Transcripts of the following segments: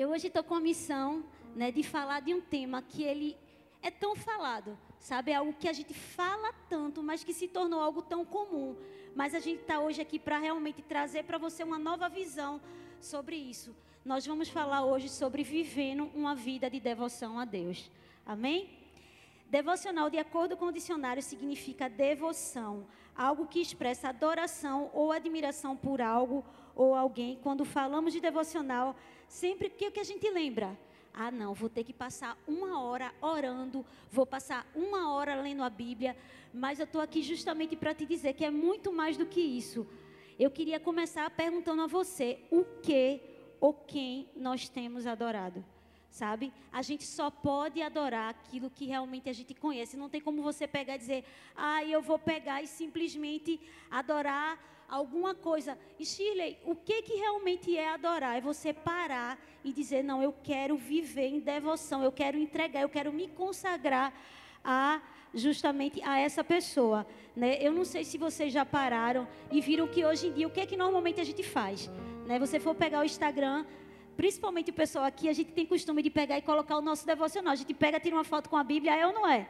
Eu hoje estou com a missão né, de falar de um tema que ele é tão falado, sabe? É algo que a gente fala tanto, mas que se tornou algo tão comum. Mas a gente está hoje aqui para realmente trazer para você uma nova visão sobre isso. Nós vamos falar hoje sobre vivendo uma vida de devoção a Deus. Amém? Devocional, de acordo com o dicionário, significa devoção, algo que expressa adoração ou admiração por algo ou alguém. Quando falamos de devocional, sempre que o que a gente lembra? Ah, não, vou ter que passar uma hora orando, vou passar uma hora lendo a Bíblia, mas eu estou aqui justamente para te dizer que é muito mais do que isso. Eu queria começar perguntando a você o que ou quem nós temos adorado sabe? A gente só pode adorar aquilo que realmente a gente conhece. Não tem como você pegar e dizer, ah, eu vou pegar e simplesmente adorar alguma coisa. E Shirley, o que, que realmente é adorar? É você parar e dizer, não, eu quero viver em devoção, eu quero entregar, eu quero me consagrar a justamente a essa pessoa, né? Eu não sei se vocês já pararam e viram que hoje em dia o que é que normalmente a gente faz, né? Você for pegar o Instagram, principalmente o pessoal aqui, a gente tem costume de pegar e colocar o nosso devocional. A gente pega, tira uma foto com a Bíblia, é ou não é?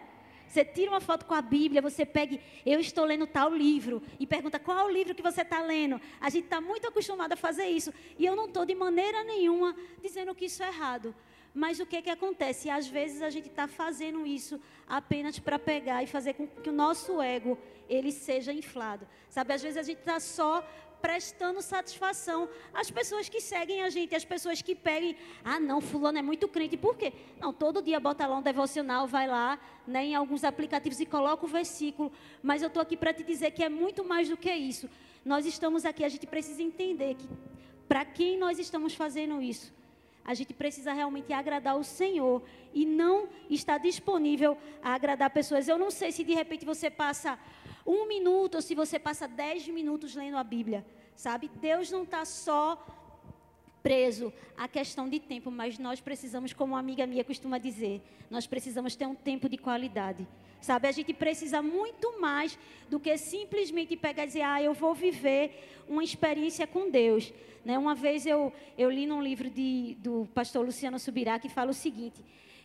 Você tira uma foto com a Bíblia, você pega, eu estou lendo tal livro, e pergunta qual é o livro que você está lendo. A gente está muito acostumado a fazer isso. E eu não estou de maneira nenhuma dizendo que isso é errado. Mas o que, que acontece? Às vezes a gente está fazendo isso apenas para pegar e fazer com que o nosso ego ele seja inflado. Sabe, às vezes a gente está só prestando satisfação às pessoas que seguem a gente, às pessoas que pedem, ah, não, fulano é muito crente. Por quê? Não, todo dia bota lá um devocional, vai lá, né, em alguns aplicativos e coloca o versículo. Mas eu estou aqui para te dizer que é muito mais do que isso. Nós estamos aqui, a gente precisa entender que para quem nós estamos fazendo isso? A gente precisa realmente agradar o Senhor e não está disponível a agradar pessoas. Eu não sei se de repente você passa um minuto ou se você passa dez minutos lendo a Bíblia, sabe? Deus não está só preso à questão de tempo, mas nós precisamos, como uma amiga minha costuma dizer, nós precisamos ter um tempo de qualidade. Sabe, a gente precisa muito mais do que simplesmente pegar e dizer, ah, eu vou viver uma experiência com Deus. Né? Uma vez eu, eu li num livro de, do pastor Luciano Subirá que fala o seguinte: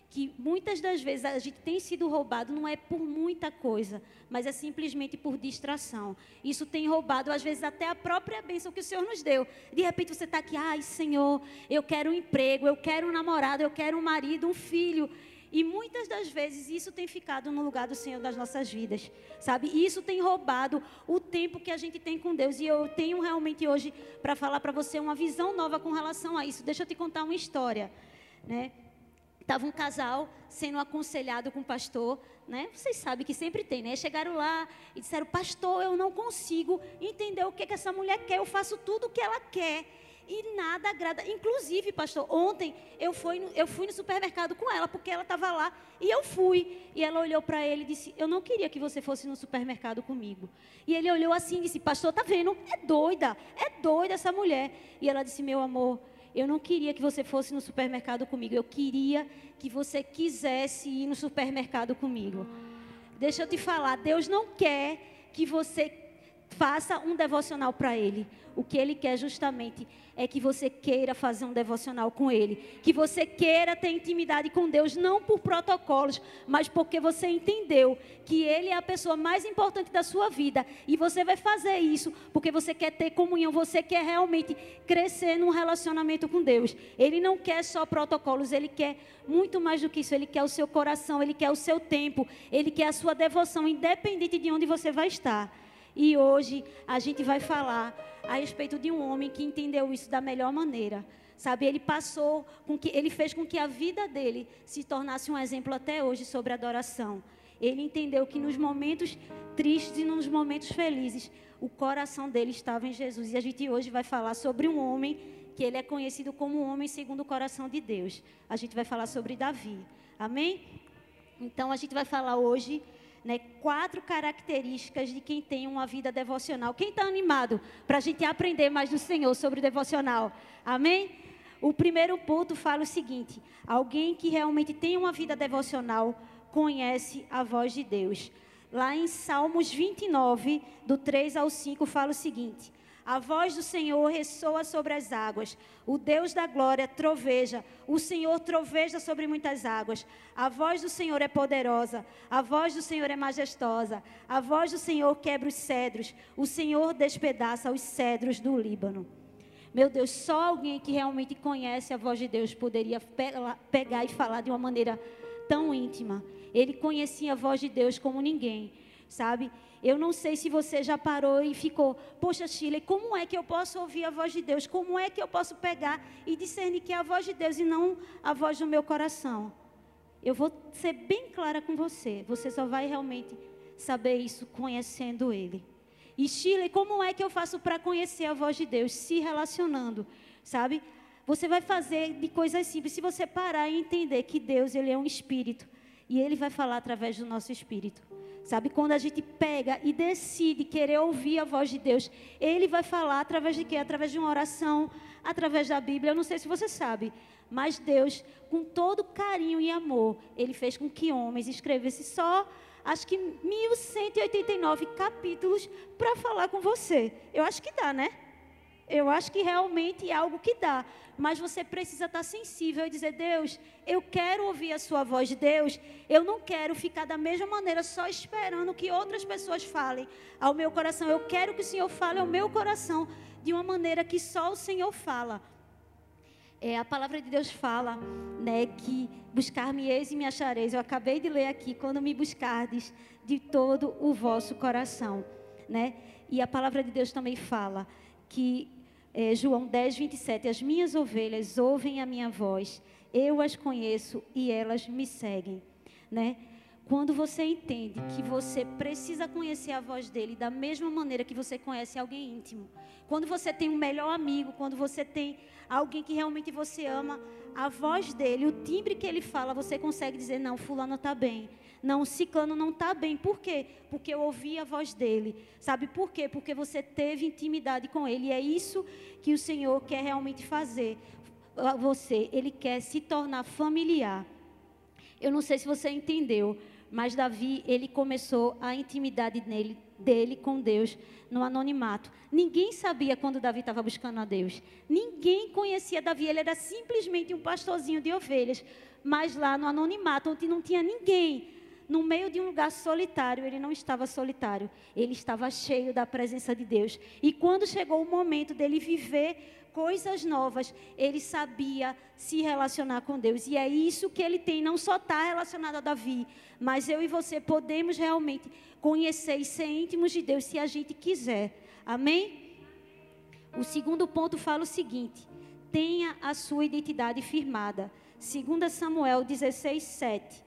que muitas das vezes a gente tem sido roubado não é por muita coisa, mas é simplesmente por distração. Isso tem roubado, às vezes, até a própria bênção que o Senhor nos deu. De repente você está aqui, ai Senhor, eu quero um emprego, eu quero um namorado, eu quero um marido, um filho. E muitas das vezes isso tem ficado no lugar do Senhor das nossas vidas, sabe? Isso tem roubado o tempo que a gente tem com Deus. E eu tenho realmente hoje para falar para você uma visão nova com relação a isso. Deixa eu te contar uma história, né? Estava um casal sendo aconselhado com o pastor, né? Vocês sabem que sempre tem, né? Chegaram lá e disseram: Pastor, eu não consigo entender o que, que essa mulher quer. Eu faço tudo o que ela quer e nada agrada. Inclusive, pastor, ontem eu fui no, eu fui no supermercado com ela porque ela estava lá e eu fui. E ela olhou para ele e disse: Eu não queria que você fosse no supermercado comigo. E ele olhou assim e disse: Pastor, tá vendo? É doida, é doida essa mulher. E ela disse: Meu amor eu não queria que você fosse no supermercado comigo. Eu queria que você quisesse ir no supermercado comigo. Deixa eu te falar, Deus não quer que você faça um devocional para Ele. O que Ele quer justamente é que você queira fazer um devocional com Ele. Que você queira ter intimidade com Deus, não por protocolos, mas porque você entendeu que Ele é a pessoa mais importante da sua vida. E você vai fazer isso porque você quer ter comunhão, você quer realmente crescer num relacionamento com Deus. Ele não quer só protocolos, Ele quer muito mais do que isso. Ele quer o seu coração, Ele quer o seu tempo, Ele quer a sua devoção, independente de onde você vai estar. E hoje a gente vai falar a respeito de um homem que entendeu isso da melhor maneira. Sabe, ele passou com que ele fez com que a vida dele se tornasse um exemplo até hoje sobre adoração. Ele entendeu que nos momentos tristes e nos momentos felizes, o coração dele estava em Jesus. E a gente hoje vai falar sobre um homem que ele é conhecido como homem segundo o coração de Deus. A gente vai falar sobre Davi. Amém? Então a gente vai falar hoje né, quatro características de quem tem uma vida devocional. Quem está animado para a gente aprender mais do Senhor sobre o devocional? Amém? O primeiro ponto fala o seguinte: alguém que realmente tem uma vida devocional conhece a voz de Deus. Lá em Salmos 29, do 3 ao 5, fala o seguinte: A voz do Senhor ressoa sobre as águas. O Deus da glória troveja. O Senhor troveja sobre muitas águas. A voz do Senhor é poderosa. A voz do Senhor é majestosa. A voz do Senhor quebra os cedros. O Senhor despedaça os cedros do Líbano. Meu Deus, só alguém que realmente conhece a voz de Deus poderia pegar e falar de uma maneira tão íntima. Ele conhecia a voz de Deus como ninguém, sabe? Eu não sei se você já parou e ficou, poxa, Chile, como é que eu posso ouvir a voz de Deus? Como é que eu posso pegar e discernir que é a voz de Deus e não a voz do meu coração? Eu vou ser bem clara com você. Você só vai realmente saber isso conhecendo Ele. E Chile, como é que eu faço para conhecer a voz de Deus? Se relacionando, sabe? Você vai fazer de coisas simples. Se você parar e entender que Deus ele é um espírito e Ele vai falar através do nosso espírito. Sabe, quando a gente pega e decide querer ouvir a voz de Deus, Ele vai falar através de quê? Através de uma oração, através da Bíblia. Eu não sei se você sabe, mas Deus, com todo carinho e amor, Ele fez com que homens escrevessem só, acho que 1189 capítulos para falar com você. Eu acho que dá, né? Eu acho que realmente é algo que dá. Mas você precisa estar sensível e dizer: Deus, eu quero ouvir a Sua voz, Deus. Eu não quero ficar da mesma maneira só esperando que outras pessoas falem ao meu coração. Eu quero que o Senhor fale ao meu coração de uma maneira que só o Senhor fala. É, a palavra de Deus fala né, que buscar-me-eis e me achareis. Eu acabei de ler aqui, quando me buscardes de todo o vosso coração. Né? E a palavra de Deus também fala que é, João 10, 27. As minhas ovelhas ouvem a minha voz, eu as conheço e elas me seguem. Né? Quando você entende que você precisa conhecer a voz dele da mesma maneira que você conhece alguém íntimo, quando você tem um melhor amigo, quando você tem alguém que realmente você ama, a voz dele, o timbre que ele fala, você consegue dizer: não, Fulano está bem. Não, Ciclano não está bem. Por quê? Porque eu ouvi a voz dele. Sabe por quê? Porque você teve intimidade com ele. E é isso que o Senhor quer realmente fazer. Você, ele quer se tornar familiar. Eu não sei se você entendeu, mas Davi, ele começou a intimidade nele, dele com Deus no anonimato. Ninguém sabia quando Davi estava buscando a Deus. Ninguém conhecia Davi, ele era simplesmente um pastorzinho de ovelhas, mas lá no anonimato, onde não tinha ninguém, no meio de um lugar solitário, ele não estava solitário, ele estava cheio da presença de Deus. E quando chegou o momento dele viver coisas novas, ele sabia se relacionar com Deus. E é isso que ele tem, não só está relacionado a Davi, mas eu e você podemos realmente conhecer e ser íntimos de Deus se a gente quiser. Amém? O segundo ponto fala o seguinte: tenha a sua identidade firmada. 2 Samuel 16, 7.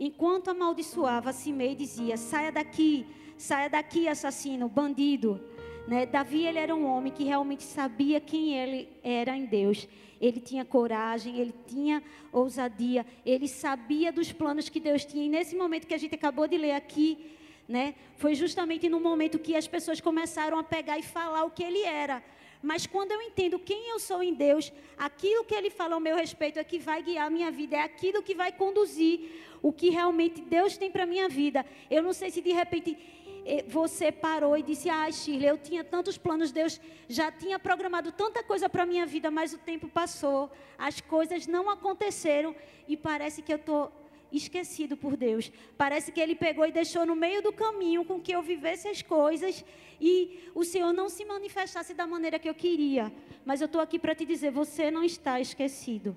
Enquanto amaldiçoava Simei dizia: Saia daqui, saia daqui, assassino, bandido. Né? Davi ele era um homem que realmente sabia quem ele era em Deus. Ele tinha coragem, ele tinha ousadia, ele sabia dos planos que Deus tinha. E nesse momento que a gente acabou de ler aqui, né, foi justamente no momento que as pessoas começaram a pegar e falar o que ele era. Mas quando eu entendo quem eu sou em Deus, aquilo que Ele fala ao meu respeito é que vai guiar a minha vida, é aquilo que vai conduzir o que realmente Deus tem para minha vida. Eu não sei se de repente eh, você parou e disse: Ah, Shirley, eu tinha tantos planos, Deus já tinha programado tanta coisa para minha vida, mas o tempo passou, as coisas não aconteceram e parece que eu estou esquecido por Deus. Parece que Ele pegou e deixou no meio do caminho com que eu vivesse as coisas e o Senhor não se manifestasse da maneira que eu queria. Mas eu estou aqui para te dizer: você não está esquecido.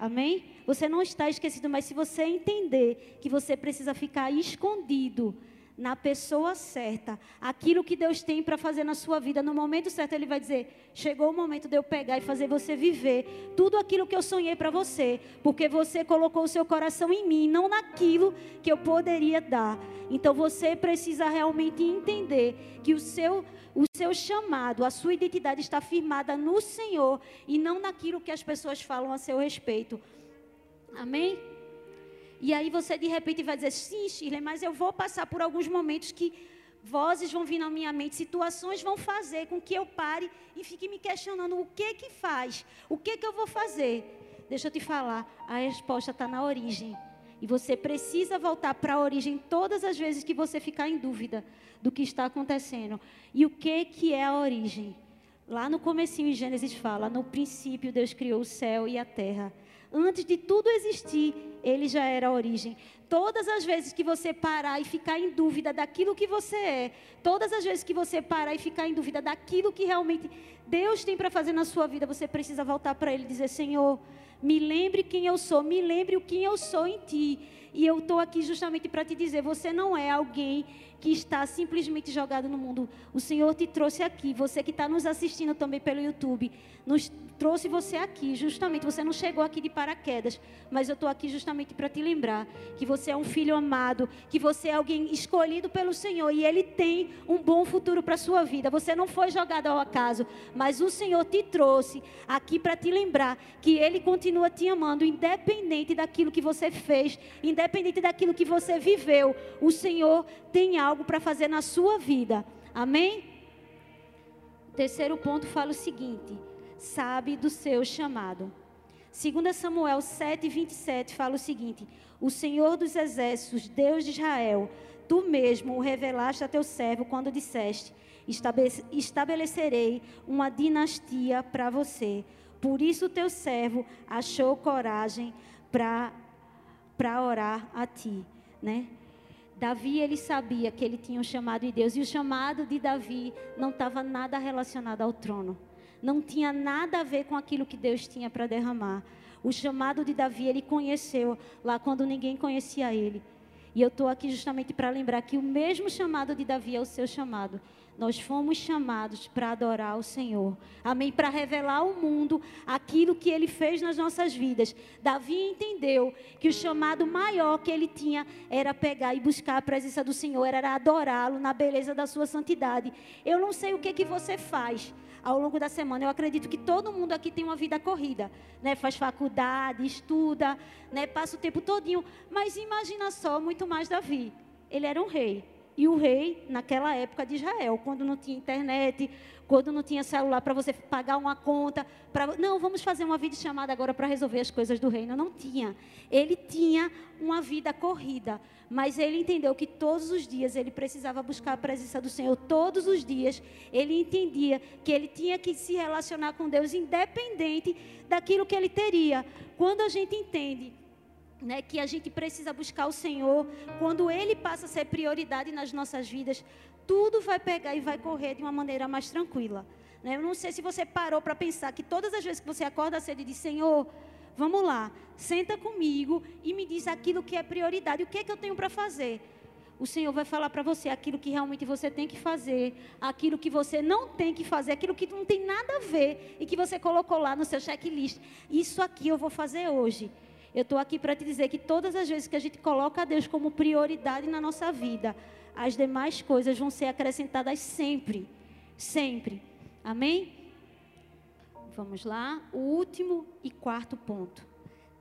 Amém? Você não está esquecido, mas se você entender que você precisa ficar escondido na pessoa certa, aquilo que Deus tem para fazer na sua vida, no momento certo, Ele vai dizer: chegou o momento de eu pegar e fazer você viver tudo aquilo que eu sonhei para você, porque você colocou o seu coração em mim, não naquilo que eu poderia dar. Então você precisa realmente entender que o seu, o seu chamado, a sua identidade está firmada no Senhor e não naquilo que as pessoas falam a seu respeito. Amém? E aí você de repente vai dizer, sim, Shirley, mas eu vou passar por alguns momentos que vozes vão vir na minha mente, situações vão fazer com que eu pare e fique me questionando o que que faz, o que que eu vou fazer. Deixa eu te falar, a resposta está na origem. E você precisa voltar para a origem todas as vezes que você ficar em dúvida do que está acontecendo. E o que que é a origem? Lá no comecinho em Gênesis fala: "No princípio Deus criou o céu e a terra". Antes de tudo existir, ele já era a origem. Todas as vezes que você parar e ficar em dúvida daquilo que você é, todas as vezes que você parar e ficar em dúvida daquilo que realmente Deus tem para fazer na sua vida, você precisa voltar para Ele e dizer: Senhor, me lembre quem eu sou, me lembre o que eu sou em Ti. E eu estou aqui justamente para te dizer: você não é alguém que está simplesmente jogado no mundo. O Senhor te trouxe aqui. Você que está nos assistindo também pelo YouTube, nos trouxe você aqui. Justamente, você não chegou aqui de paraquedas, mas eu estou aqui justamente para te lembrar que você é um filho amado, que você é alguém escolhido pelo Senhor e Ele tem um bom futuro para sua vida. Você não foi jogado ao acaso, mas o Senhor te trouxe aqui para te lembrar que Ele continua te amando, independente daquilo que você fez, independente daquilo que você viveu. O Senhor tem algo para fazer na sua vida. Amém? Terceiro ponto fala o seguinte: sabe do seu chamado. 2 Samuel 7, 27 fala o seguinte: O Senhor dos exércitos, Deus de Israel, tu mesmo o revelaste a teu servo quando disseste: Estabelecerei uma dinastia para você. Por isso o teu servo achou coragem para orar a ti, né? Davi, ele sabia que ele tinha um chamado de Deus. E o chamado de Davi não estava nada relacionado ao trono. Não tinha nada a ver com aquilo que Deus tinha para derramar. O chamado de Davi, ele conheceu lá quando ninguém conhecia ele. E eu estou aqui justamente para lembrar que o mesmo chamado de Davi é o seu chamado. Nós fomos chamados para adorar o Senhor. Amém? Para revelar ao mundo aquilo que ele fez nas nossas vidas. Davi entendeu que o chamado maior que ele tinha era pegar e buscar a presença do Senhor, era adorá-lo na beleza da sua santidade. Eu não sei o que que você faz ao longo da semana. Eu acredito que todo mundo aqui tem uma vida corrida, né? Faz faculdade, estuda, né? Passa o tempo todinho, mas imagina só, muito mais Davi. Ele era um rei. E o rei, naquela época de Israel, quando não tinha internet, quando não tinha celular para você pagar uma conta, para não, vamos fazer uma vídeo chamada agora para resolver as coisas do reino. Não tinha. Ele tinha uma vida corrida, mas ele entendeu que todos os dias ele precisava buscar a presença do Senhor. Todos os dias ele entendia que ele tinha que se relacionar com Deus independente daquilo que ele teria. Quando a gente entende né, que a gente precisa buscar o Senhor, quando Ele passa a ser prioridade nas nossas vidas, tudo vai pegar e vai correr de uma maneira mais tranquila. Né? Eu não sei se você parou para pensar que todas as vezes que você acorda cedo e diz, Senhor, vamos lá, senta comigo e me diz aquilo que é prioridade, o que é que eu tenho para fazer. O Senhor vai falar para você aquilo que realmente você tem que fazer, aquilo que você não tem que fazer, aquilo que não tem nada a ver e que você colocou lá no seu checklist. Isso aqui eu vou fazer hoje. Eu estou aqui para te dizer que todas as vezes que a gente coloca a Deus como prioridade na nossa vida, as demais coisas vão ser acrescentadas sempre. Sempre. Amém? Vamos lá. O último e quarto ponto.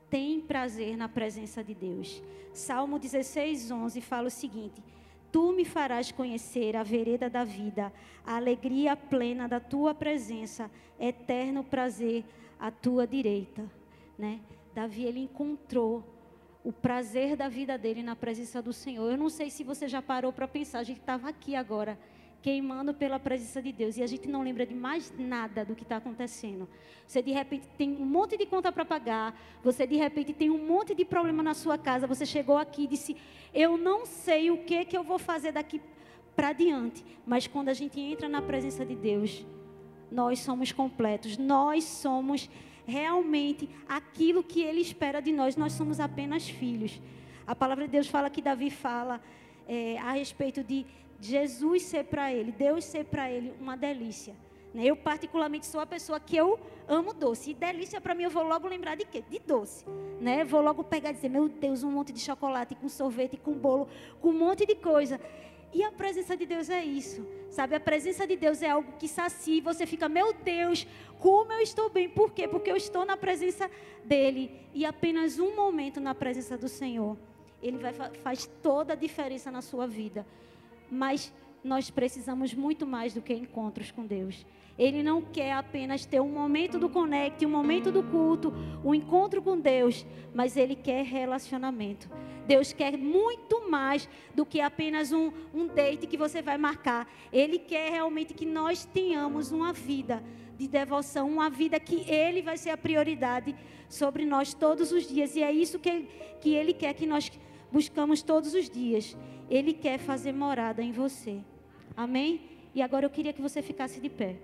Tem prazer na presença de Deus. Salmo 16, 11 fala o seguinte: Tu me farás conhecer a vereda da vida, a alegria plena da tua presença, eterno prazer à tua direita. Né? Davi ele encontrou o prazer da vida dele na presença do Senhor. Eu não sei se você já parou para pensar, a gente estava aqui agora, queimando pela presença de Deus, e a gente não lembra de mais nada do que está acontecendo. Você de repente tem um monte de conta para pagar, você de repente tem um monte de problema na sua casa, você chegou aqui e disse: Eu não sei o que, que eu vou fazer daqui para diante. Mas quando a gente entra na presença de Deus, nós somos completos, nós somos realmente aquilo que Ele espera de nós. Nós somos apenas filhos. A palavra de Deus fala que Davi fala é, a respeito de Jesus ser para ele, Deus ser para ele uma delícia. Né? Eu, particularmente, sou a pessoa que eu amo doce. E delícia para mim, eu vou logo lembrar de quê? De doce. Né? Vou logo pegar e dizer: Meu Deus, um monte de chocolate, com sorvete, com bolo, com um monte de coisa. E a presença de Deus é isso, sabe? A presença de Deus é algo que sacia você fica, meu Deus, como eu estou bem. Por quê? Porque eu estou na presença dEle. E apenas um momento na presença do Senhor, Ele vai, faz toda a diferença na sua vida. Mas nós precisamos muito mais do que encontros com Deus. Ele não quer apenas ter um momento do connect, um momento do culto, um encontro com Deus, mas Ele quer relacionamento. Deus quer muito mais do que apenas um, um date que você vai marcar. Ele quer realmente que nós tenhamos uma vida de devoção, uma vida que Ele vai ser a prioridade sobre nós todos os dias. E é isso que que ele quer que nós buscamos todos os dias. Ele quer fazer morada em você. Amém? E agora eu queria que você ficasse de pé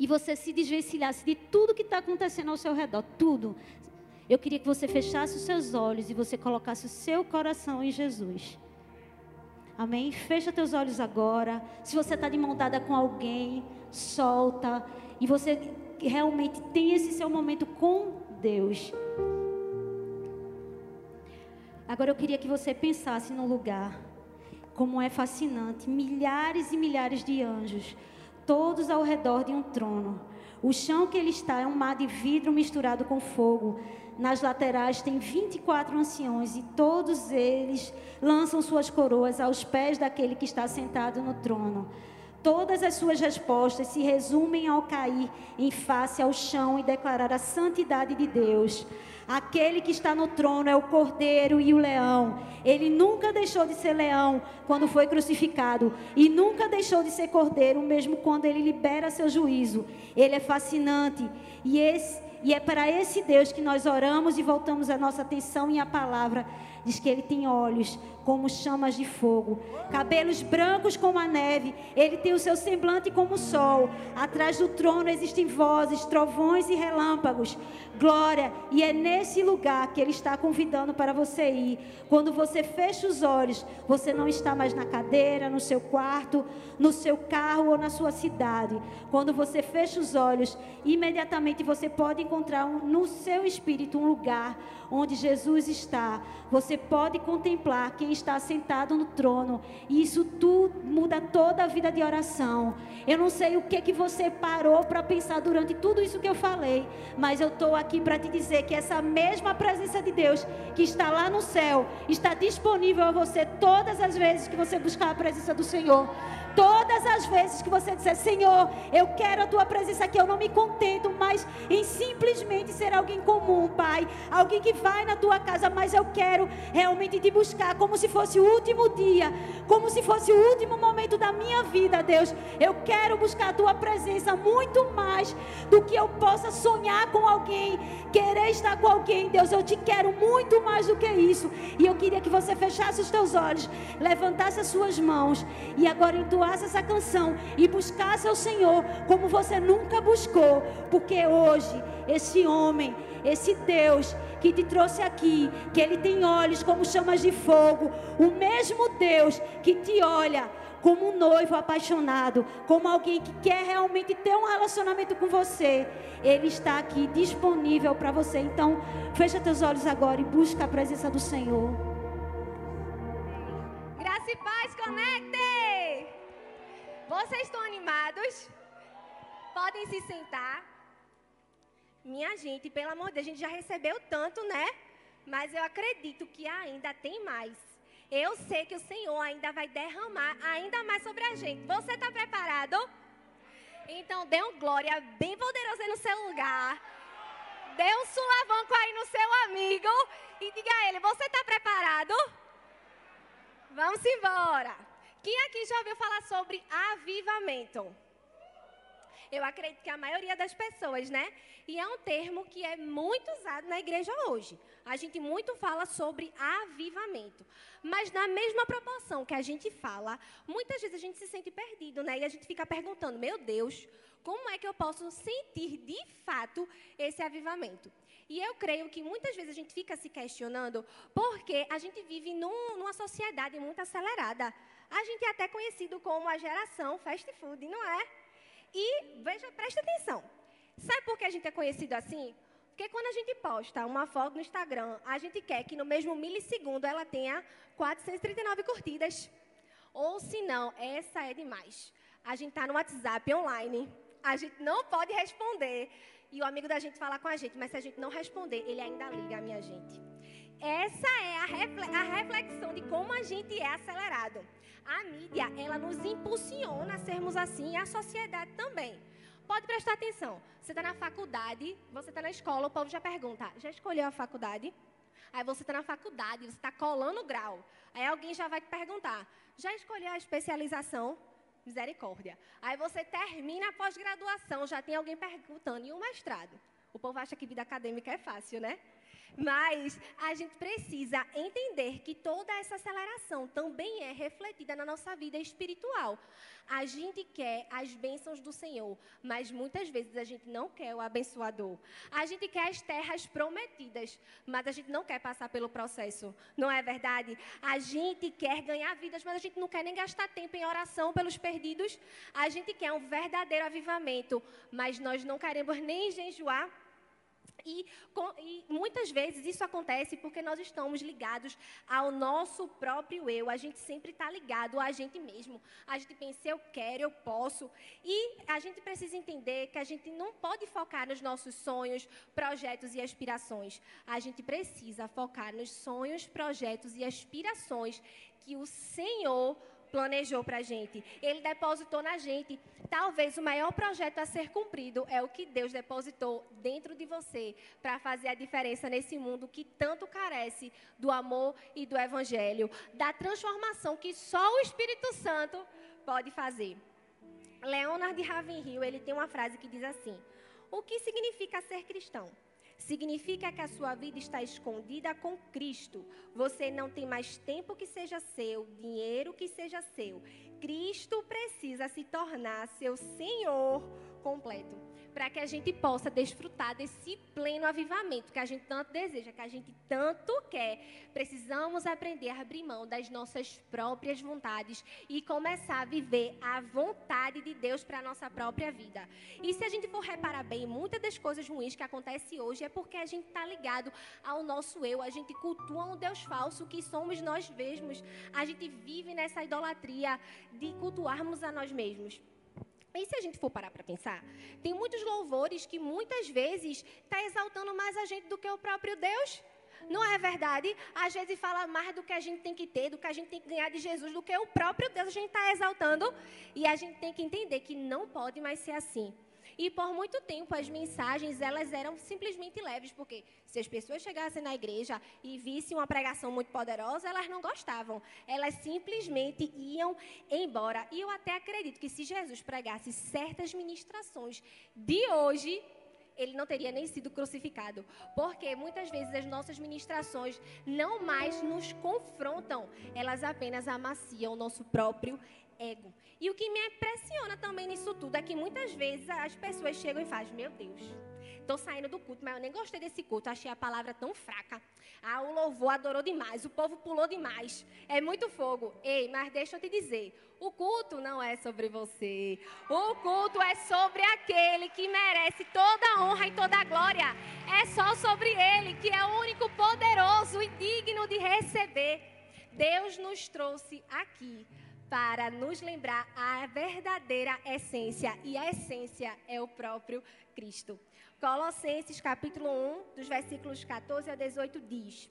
e você se desvencilhasse de tudo que está acontecendo ao seu redor, tudo. Eu queria que você fechasse os seus olhos e você colocasse o seu coração em Jesus. Amém? Fecha teus olhos agora. Se você está de mão dada com alguém, solta. E você realmente tem esse seu momento com Deus. Agora eu queria que você pensasse num lugar como é fascinante, milhares e milhares de anjos todos ao redor de um trono. O chão que ele está é um mar de vidro misturado com fogo. Nas laterais tem 24 anciões e todos eles lançam suas coroas aos pés daquele que está sentado no trono. Todas as suas respostas se resumem ao cair em face ao chão e declarar a santidade de Deus. Aquele que está no trono é o cordeiro e o leão. Ele nunca deixou de ser leão quando foi crucificado e nunca deixou de ser cordeiro mesmo quando ele libera seu juízo. Ele é fascinante e esse e é para esse Deus que nós oramos e voltamos a nossa atenção e a palavra diz que ele tem olhos como chamas de fogo, cabelos brancos como a neve, ele tem o seu semblante como o sol. Atrás do trono existem vozes, trovões e relâmpagos. Glória, e é nesse lugar que ele está convidando para você ir. Quando você fecha os olhos, você não está mais na cadeira, no seu quarto, no seu carro ou na sua cidade. Quando você fecha os olhos, imediatamente você pode encontrar um, no seu espírito um lugar onde Jesus está. Você pode contemplar quem está sentado no trono. E isso tudo muda toda a vida de oração. Eu não sei o que que você parou para pensar durante tudo isso que eu falei, mas eu estou aqui para te dizer que essa mesma presença de Deus que está lá no céu está disponível a você todas as vezes que você buscar a presença do Senhor. Todas as vezes que você disser, Senhor, eu quero a tua presença aqui, eu não me contento mais em simplesmente ser alguém comum, Pai. Alguém que vai na tua casa, mas eu quero realmente te buscar como se fosse o último dia, como se fosse o último momento da minha vida, Deus. Eu quero buscar a tua presença muito mais do que eu possa sonhar com alguém, querer estar com alguém, Deus. Eu te quero muito mais do que isso. E eu queria que você fechasse os teus olhos, levantasse as suas mãos e agora entoasse essa canção e buscasse ao Senhor como você nunca buscou, porque hoje esse homem, esse Deus que te trouxe aqui, que ele tem olhos como chamas de fogo, o mesmo Deus que te olha como um noivo apaixonado, como alguém que quer realmente ter um relacionamento com você, ele está aqui disponível para você. Então, fecha teus olhos agora e busca a presença do Senhor. Graça e paz, conecte! Vocês estão animados? Podem se sentar. Minha gente, pelo amor de Deus, a gente já recebeu tanto, né? Mas eu acredito que ainda tem mais. Eu sei que o Senhor ainda vai derramar ainda mais sobre a gente. Você está preparado? Então dê um glória bem poderoso aí no seu lugar. Dê um sulavanco aí no seu amigo e diga a ele: Você está preparado? Vamos embora. Quem aqui já ouviu falar sobre avivamento? Eu acredito que a maioria das pessoas, né? E é um termo que é muito usado na igreja hoje. A gente muito fala sobre avivamento. Mas na mesma proporção que a gente fala, muitas vezes a gente se sente perdido, né? E a gente fica perguntando: meu Deus, como é que eu posso sentir de fato esse avivamento? E eu creio que muitas vezes a gente fica se questionando porque a gente vive num, numa sociedade muito acelerada. A gente é até conhecido como a geração fast food, não é? E veja, presta atenção. Sabe por que a gente é conhecido assim? Porque quando a gente posta uma foto no Instagram, a gente quer que no mesmo milissegundo ela tenha 439 curtidas. Ou se não, essa é demais. A gente está no WhatsApp online, a gente não pode responder. E o amigo da gente fala com a gente, mas se a gente não responder, ele ainda liga a minha gente. Essa é a reflexão de como a gente é acelerado. A mídia, ela nos impulsiona a sermos assim e a sociedade também. Pode prestar atenção. Você está na faculdade, você está na escola, o povo já pergunta: já escolheu a faculdade? Aí você está na faculdade, você está colando o grau. Aí alguém já vai te perguntar: já escolheu a especialização? Misericórdia. Aí você termina a pós-graduação, já tem alguém perguntando: e o mestrado? O povo acha que vida acadêmica é fácil, né? Mas a gente precisa entender que toda essa aceleração também é refletida na nossa vida espiritual. A gente quer as bênçãos do Senhor, mas muitas vezes a gente não quer o abençoador. A gente quer as terras prometidas, mas a gente não quer passar pelo processo. Não é verdade? A gente quer ganhar vidas, mas a gente não quer nem gastar tempo em oração pelos perdidos. A gente quer um verdadeiro avivamento, mas nós não queremos nem jejuar e, com, e, muitas vezes isso acontece porque nós estamos ligados ao nosso próprio eu. A gente sempre está ligado a gente mesmo. A gente pensa, eu quero, eu posso. E a gente precisa entender que a gente não pode focar nos nossos sonhos, projetos e aspirações. A gente precisa focar nos sonhos, projetos e aspirações que o Senhor planejou para a gente. Ele depositou na gente. Talvez o maior projeto a ser cumprido é o que Deus depositou dentro de você para fazer a diferença nesse mundo que tanto carece do amor e do evangelho, da transformação que só o Espírito Santo pode fazer. Leonard Ravenhill, ele tem uma frase que diz assim: O que significa ser cristão? Significa que a sua vida está escondida com Cristo. Você não tem mais tempo que seja seu, dinheiro que seja seu. Cristo precisa se tornar seu Senhor completo para que a gente possa desfrutar desse pleno avivamento que a gente tanto deseja, que a gente tanto quer. Precisamos aprender a abrir mão das nossas próprias vontades e começar a viver a vontade de Deus para a nossa própria vida. E se a gente for reparar bem, muitas das coisas ruins que acontecem hoje é porque a gente está ligado ao nosso eu, a gente cultua um Deus falso que somos nós mesmos. A gente vive nessa idolatria de cultuarmos a nós mesmos. E se a gente for parar para pensar, tem muitos louvores que muitas vezes está exaltando mais a gente do que o próprio Deus. Não é verdade? Às vezes fala mais do que a gente tem que ter, do que a gente tem que ganhar de Jesus, do que o próprio Deus a gente está exaltando. E a gente tem que entender que não pode mais ser assim. E por muito tempo as mensagens elas eram simplesmente leves, porque se as pessoas chegassem na igreja e vissem uma pregação muito poderosa, elas não gostavam. Elas simplesmente iam embora. E eu até acredito que se Jesus pregasse certas ministrações de hoje, ele não teria nem sido crucificado. Porque muitas vezes as nossas ministrações não mais nos confrontam, elas apenas amaciam o nosso próprio ego. E o que me impressiona também nisso tudo é que muitas vezes as pessoas chegam e fazem: Meu Deus, estou saindo do culto, mas eu nem gostei desse culto, achei a palavra tão fraca. Ah, o louvor adorou demais, o povo pulou demais, é muito fogo. Ei, mas deixa eu te dizer: o culto não é sobre você, o culto é sobre aquele que merece toda a honra e toda a glória. É só sobre ele, que é o único poderoso e digno de receber. Deus nos trouxe aqui para nos lembrar a verdadeira essência, e a essência é o próprio Cristo. Colossenses capítulo 1, dos versículos 14 a 18 diz: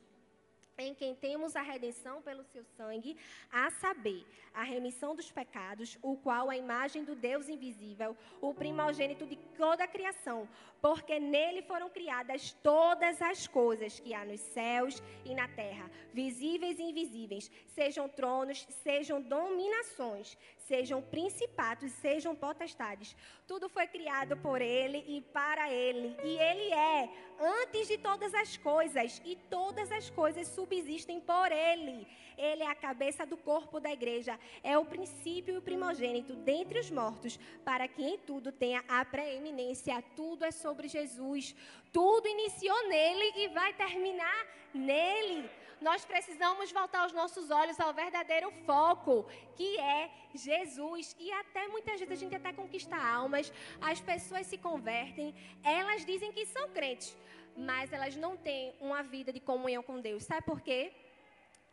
em quem temos a redenção pelo seu sangue, a saber, a remissão dos pecados, o qual é a imagem do Deus invisível, o primogênito de toda a criação, porque nele foram criadas todas as coisas que há nos céus e na terra, visíveis e invisíveis, sejam tronos, sejam dominações, sejam principados, sejam potestades. Tudo foi criado por ele e para ele, e ele é antes de todas as coisas, e todas as coisas subsistem por ele. Ele é a cabeça do corpo da igreja, é o princípio e o primogênito dentre os mortos, para que em tudo tenha a preeminência. Tudo é sobre Jesus. Tudo iniciou nele e vai terminar nele. Nós precisamos voltar os nossos olhos ao verdadeiro foco, que é Jesus. E até muitas vezes a gente até conquista almas, as pessoas se convertem, elas dizem que são crentes, mas elas não têm uma vida de comunhão com Deus. Sabe por quê?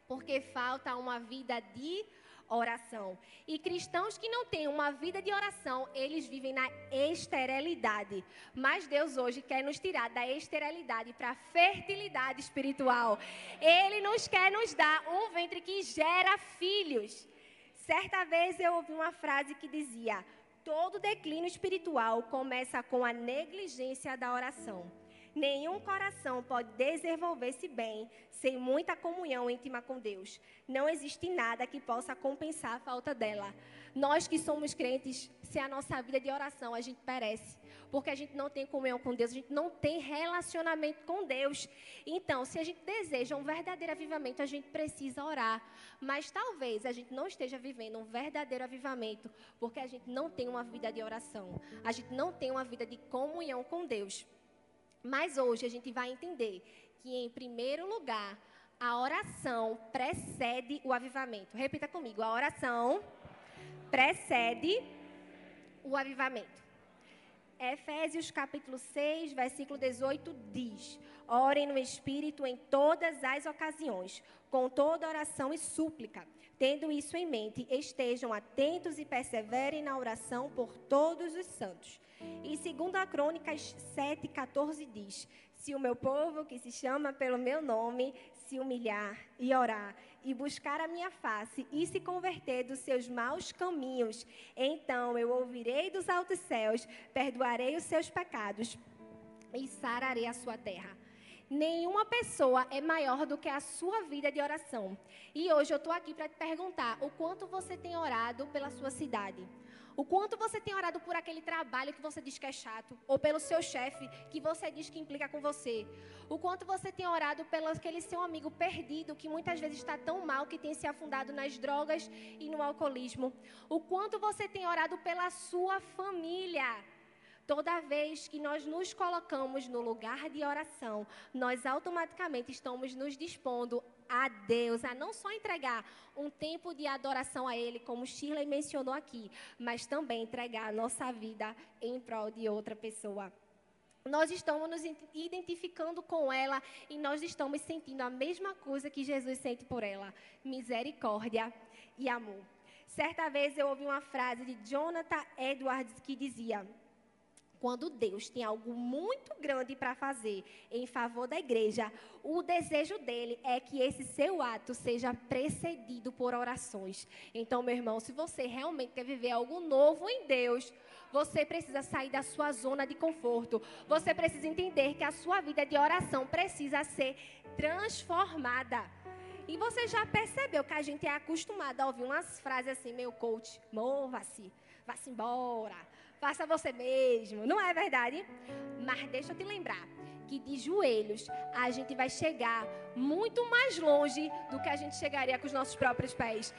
porque falta uma vida de oração. E cristãos que não têm uma vida de oração, eles vivem na esterilidade. Mas Deus hoje quer nos tirar da esterilidade para a fertilidade espiritual. Ele nos quer nos dar um ventre que gera filhos. Certa vez eu ouvi uma frase que dizia: Todo declínio espiritual começa com a negligência da oração. Nenhum coração pode desenvolver-se bem sem muita comunhão íntima com Deus. Não existe nada que possa compensar a falta dela. Nós que somos crentes, se a nossa vida de oração a gente perece, porque a gente não tem comunhão com Deus, a gente não tem relacionamento com Deus. Então, se a gente deseja um verdadeiro avivamento, a gente precisa orar. Mas talvez a gente não esteja vivendo um verdadeiro avivamento, porque a gente não tem uma vida de oração. A gente não tem uma vida de comunhão com Deus. Mas hoje a gente vai entender que, em primeiro lugar, a oração precede o avivamento. Repita comigo: a oração precede o avivamento. Efésios capítulo 6, versículo 18 diz: Orem no Espírito em todas as ocasiões, com toda oração e súplica. Tendo isso em mente, estejam atentos e perseverem na oração por todos os santos. E segundo a Crônicas 7:14 diz: Se o meu povo, que se chama pelo meu nome, se humilhar e orar e buscar a minha face e se converter dos seus maus caminhos, então eu ouvirei dos altos céus, perdoarei os seus pecados e sararei a sua terra. Nenhuma pessoa é maior do que a sua vida de oração. E hoje eu estou aqui para te perguntar: o quanto você tem orado pela sua cidade? O quanto você tem orado por aquele trabalho que você diz que é chato, ou pelo seu chefe que você diz que implica com você. O quanto você tem orado pelo aquele seu amigo perdido que muitas vezes está tão mal que tem se afundado nas drogas e no alcoolismo. O quanto você tem orado pela sua família. Toda vez que nós nos colocamos no lugar de oração, nós automaticamente estamos nos dispondo a Deus, a não só entregar um tempo de adoração a Ele, como Shirley mencionou aqui, mas também entregar a nossa vida em prol de outra pessoa. Nós estamos nos identificando com ela e nós estamos sentindo a mesma coisa que Jesus sente por ela: misericórdia e amor. Certa vez eu ouvi uma frase de Jonathan Edwards que dizia: quando Deus tem algo muito grande para fazer em favor da igreja, o desejo dele é que esse seu ato seja precedido por orações. Então, meu irmão, se você realmente quer viver algo novo em Deus, você precisa sair da sua zona de conforto. Você precisa entender que a sua vida de oração precisa ser transformada. E você já percebeu que a gente é acostumado a ouvir umas frases assim, meu coach, mova-se, vá-se embora faça você mesmo. Não é verdade? Mas deixa eu te lembrar que de joelhos a gente vai chegar muito mais longe do que a gente chegaria com os nossos próprios pés.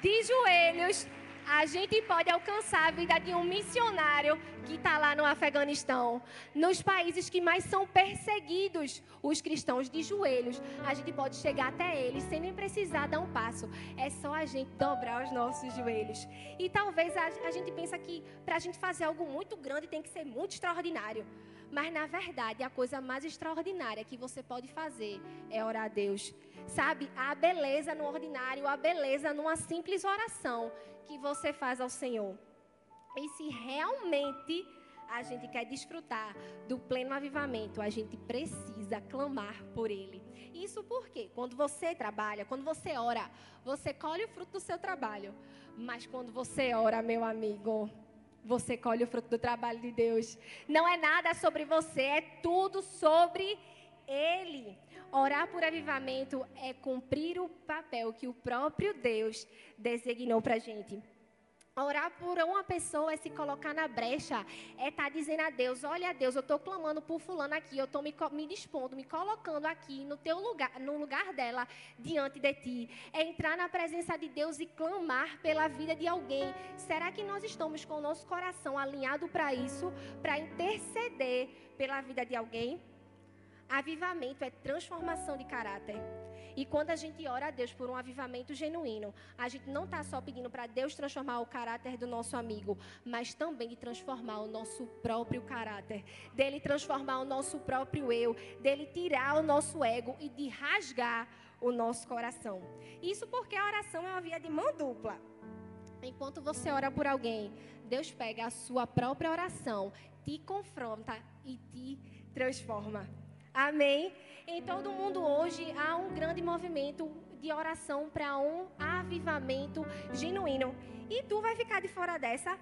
De joelhos a gente pode alcançar a vida de um missionário que está lá no Afeganistão, nos países que mais são perseguidos, os cristãos de joelhos. A gente pode chegar até eles sem nem precisar dar um passo. É só a gente dobrar os nossos joelhos. E talvez a, a gente pensa que para a gente fazer algo muito grande tem que ser muito extraordinário. Mas na verdade, a coisa mais extraordinária que você pode fazer é orar a Deus. Sabe, a beleza no ordinário, a beleza numa simples oração que você faz ao Senhor. E se realmente a gente quer desfrutar do pleno avivamento, a gente precisa clamar por Ele. Isso porque quando você trabalha, quando você ora, você colhe o fruto do seu trabalho. Mas quando você ora, meu amigo, você colhe o fruto do trabalho de Deus. Não é nada sobre você, é tudo sobre Ele. Orar por avivamento é cumprir o papel que o próprio Deus designou para a gente. Orar por uma pessoa é se colocar na brecha, é estar tá dizendo a Deus: Olha, Deus, eu estou clamando por Fulano aqui, eu estou me, me dispondo, me colocando aqui no teu lugar, no lugar dela, diante de ti. É entrar na presença de Deus e clamar pela vida de alguém. Será que nós estamos com o nosso coração alinhado para isso, para interceder pela vida de alguém? Avivamento é transformação de caráter. E quando a gente ora a Deus por um avivamento genuíno, a gente não está só pedindo para Deus transformar o caráter do nosso amigo, mas também de transformar o nosso próprio caráter, dele transformar o nosso próprio eu, dele tirar o nosso ego e de rasgar o nosso coração. Isso porque a oração é uma via de mão dupla. Enquanto você ora por alguém, Deus pega a sua própria oração, te confronta e te transforma. Amém? Em todo mundo hoje há um grande movimento de oração para um avivamento genuíno. E tu vai ficar de fora dessa?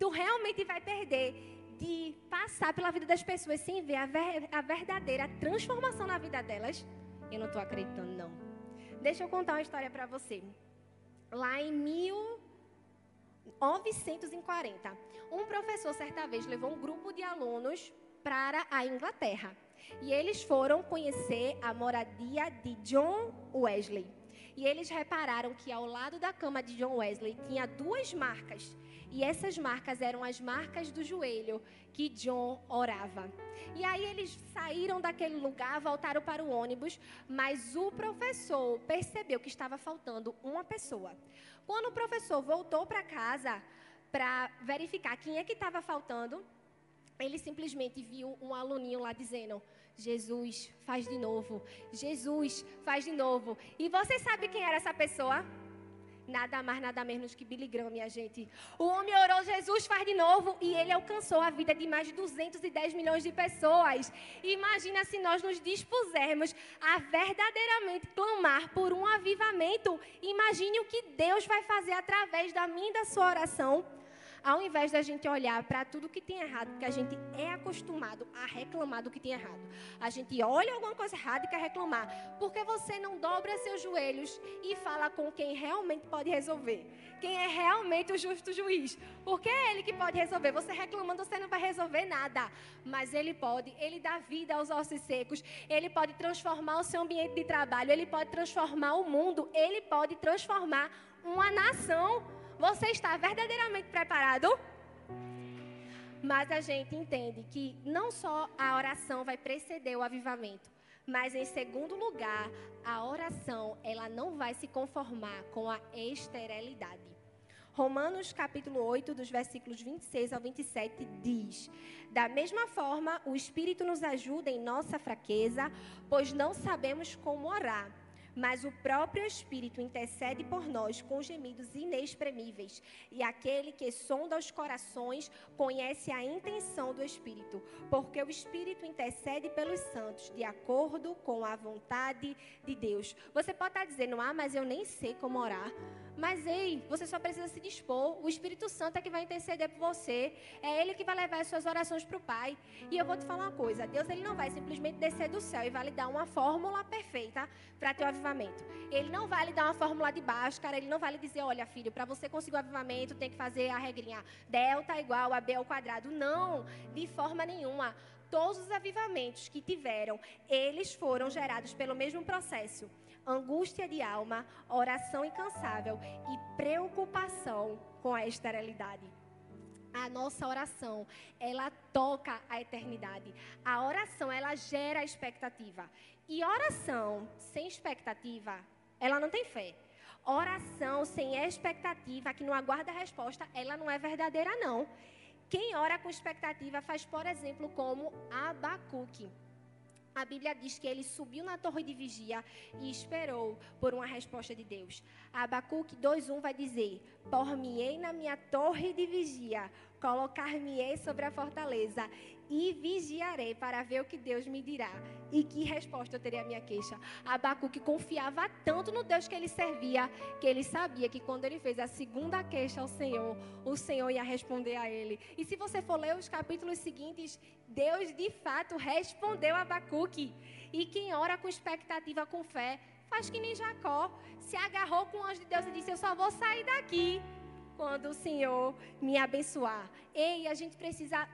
Tu realmente vai perder de passar pela vida das pessoas sem ver a, ver, a verdadeira transformação na vida delas? Eu não estou acreditando, não. Deixa eu contar uma história para você. Lá em 1940, um professor certa vez levou um grupo de alunos para a Inglaterra. E eles foram conhecer a moradia de John Wesley. E eles repararam que ao lado da cama de John Wesley tinha duas marcas. E essas marcas eram as marcas do joelho que John orava. E aí eles saíram daquele lugar, voltaram para o ônibus, mas o professor percebeu que estava faltando uma pessoa. Quando o professor voltou para casa para verificar quem é que estava faltando, ele simplesmente viu um aluninho lá dizendo: Jesus, faz de novo. Jesus, faz de novo. E você sabe quem era essa pessoa? Nada mais, nada menos que Billy Graham, minha gente. O homem orou, Jesus faz de novo, e ele alcançou a vida de mais de 210 milhões de pessoas. Imagina se nós nos dispusermos a verdadeiramente clamar por um avivamento. Imagine o que Deus vai fazer através da minha e da sua oração ao invés da gente olhar para tudo que tem errado, porque a gente é acostumado a reclamar do que tem errado. A gente olha alguma coisa errada e quer reclamar. Porque você não dobra seus joelhos e fala com quem realmente pode resolver. Quem é realmente o justo juiz. Porque é ele que pode resolver. Você reclamando, você não vai resolver nada. Mas ele pode, ele dá vida aos ossos secos, ele pode transformar o seu ambiente de trabalho, ele pode transformar o mundo, ele pode transformar uma nação. Você está verdadeiramente preparado? Mas a gente entende que não só a oração vai preceder o avivamento, mas em segundo lugar, a oração, ela não vai se conformar com a esterilidade. Romanos capítulo 8, dos versículos 26 ao 27 diz: Da mesma forma, o Espírito nos ajuda em nossa fraqueza, pois não sabemos como orar mas o próprio Espírito intercede por nós com gemidos inexprimíveis. E aquele que sonda os corações conhece a intenção do Espírito, porque o Espírito intercede pelos santos, de acordo com a vontade de Deus. Você pode estar dizendo, ah, mas eu nem sei como orar. Mas ei, você só precisa se dispor. O Espírito Santo é que vai interceder por você. É Ele que vai levar as suas orações para o Pai. E eu vou te falar uma coisa: Deus ele não vai simplesmente descer do céu e vai lhe dar uma fórmula perfeita para ter o avivamento. Ele não vai lhe dar uma fórmula de baixo, cara. Ele não vai lhe dizer: olha, filho, para você conseguir o avivamento, tem que fazer a regrinha delta igual a B ao quadrado. Não, de forma nenhuma. Todos os avivamentos que tiveram, eles foram gerados pelo mesmo processo angústia de alma, oração incansável e preocupação com a esterilidade. A nossa oração, ela toca a eternidade. A oração, ela gera expectativa. E oração sem expectativa, ela não tem fé. Oração sem expectativa, que não aguarda resposta, ela não é verdadeira, não. Quem ora com expectativa faz, por exemplo, como Abacuque. A Bíblia diz que ele subiu na torre de vigia e esperou por uma resposta de Deus. Abacuque 2:1 vai dizer: Por-me-ei na minha torre de vigia, colocar-me-ei sobre a fortaleza e vigiarei para ver o que Deus me dirá e que resposta eu terei à minha queixa. Abacuque confiava tanto no Deus que ele servia, que ele sabia que quando ele fez a segunda queixa ao Senhor, o Senhor ia responder a ele. E se você for ler os capítulos seguintes, Deus de fato respondeu a Abacuque. E quem ora com expectativa, com fé, faz que nem Jacó, se agarrou com o anjo de Deus e disse: Eu só vou sair daqui quando o Senhor me abençoar. Ei, a gente precisa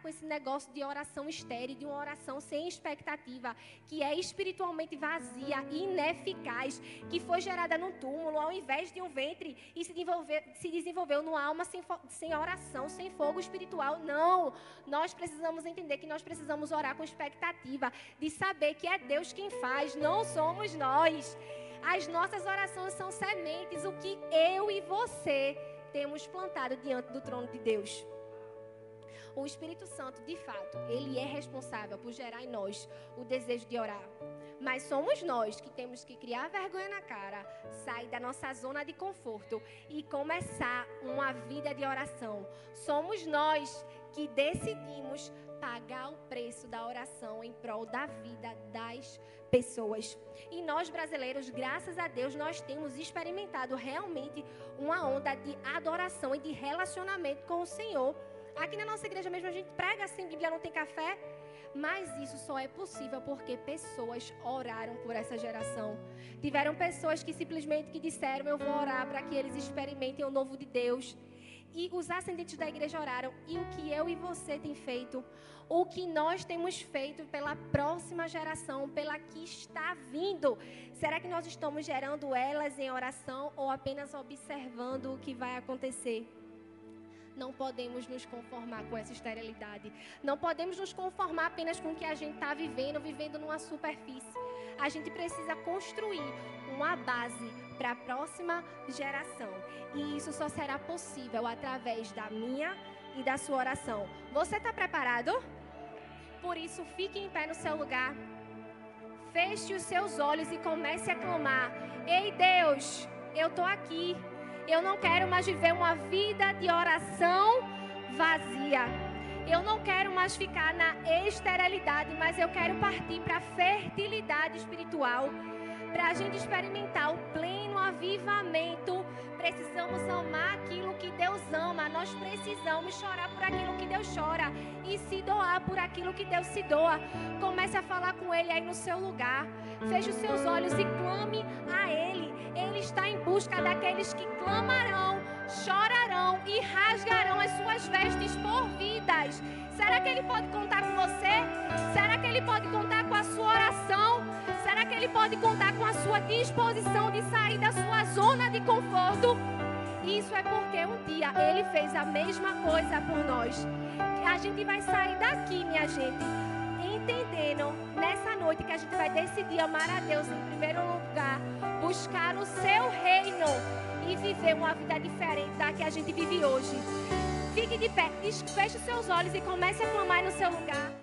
com esse negócio de oração estéril, de uma oração sem expectativa, que é espiritualmente vazia, ineficaz, que foi gerada num túmulo ao invés de um ventre e se desenvolveu, se desenvolveu numa alma sem, sem oração, sem fogo espiritual. Não! Nós precisamos entender que nós precisamos orar com expectativa, de saber que é Deus quem faz, não somos nós. As nossas orações são sementes, o que eu e você temos plantado diante do trono de Deus. O Espírito Santo, de fato, ele é responsável por gerar em nós o desejo de orar. Mas somos nós que temos que criar vergonha na cara, sair da nossa zona de conforto e começar uma vida de oração. Somos nós que decidimos pagar o preço da oração em prol da vida das pessoas. E nós brasileiros, graças a Deus, nós temos experimentado realmente uma onda de adoração e de relacionamento com o Senhor. Aqui na nossa igreja mesmo a gente prega assim, Bíblia não tem café, mas isso só é possível porque pessoas oraram por essa geração. Tiveram pessoas que simplesmente que disseram, eu vou orar para que eles experimentem o novo de Deus. E os ascendentes da igreja oraram. E o que eu e você tem feito? O que nós temos feito pela próxima geração, pela que está vindo? Será que nós estamos gerando elas em oração ou apenas observando o que vai acontecer? Não podemos nos conformar com essa esterilidade. Não podemos nos conformar apenas com o que a gente está vivendo, vivendo numa superfície. A gente precisa construir uma base para a próxima geração. E isso só será possível através da minha e da sua oração. Você está preparado? Por isso, fique em pé no seu lugar. Feche os seus olhos e comece a clamar: Ei Deus, eu estou aqui. Eu não quero mais viver uma vida de oração vazia. Eu não quero mais ficar na esterilidade, mas eu quero partir para a fertilidade espiritual para a gente experimentar o pleno avivamento, precisamos amar aquilo que Deus ama. Nós precisamos chorar por aquilo que Deus chora e se doar por aquilo que Deus se doa. Comece a falar com Ele aí no seu lugar. Feche os seus olhos e clame a Ele. Ele está em busca daqueles que clamarão, chorarão e rasgarão as suas vestes por vidas. Será que Ele pode contar com você? Será que Ele pode contar com a sua oração? Será que Ele pode contar com a sua disposição de sair da sua zona de conforto? Isso é porque um dia Ele fez a mesma coisa por nós. A gente vai sair daqui, minha gente, entendendo nessa noite que a gente vai decidir amar a Deus em primeiro lugar, buscar o seu reino e viver uma vida diferente da que a gente vive hoje. Fique de pé, feche os seus olhos e comece a clamar no seu lugar.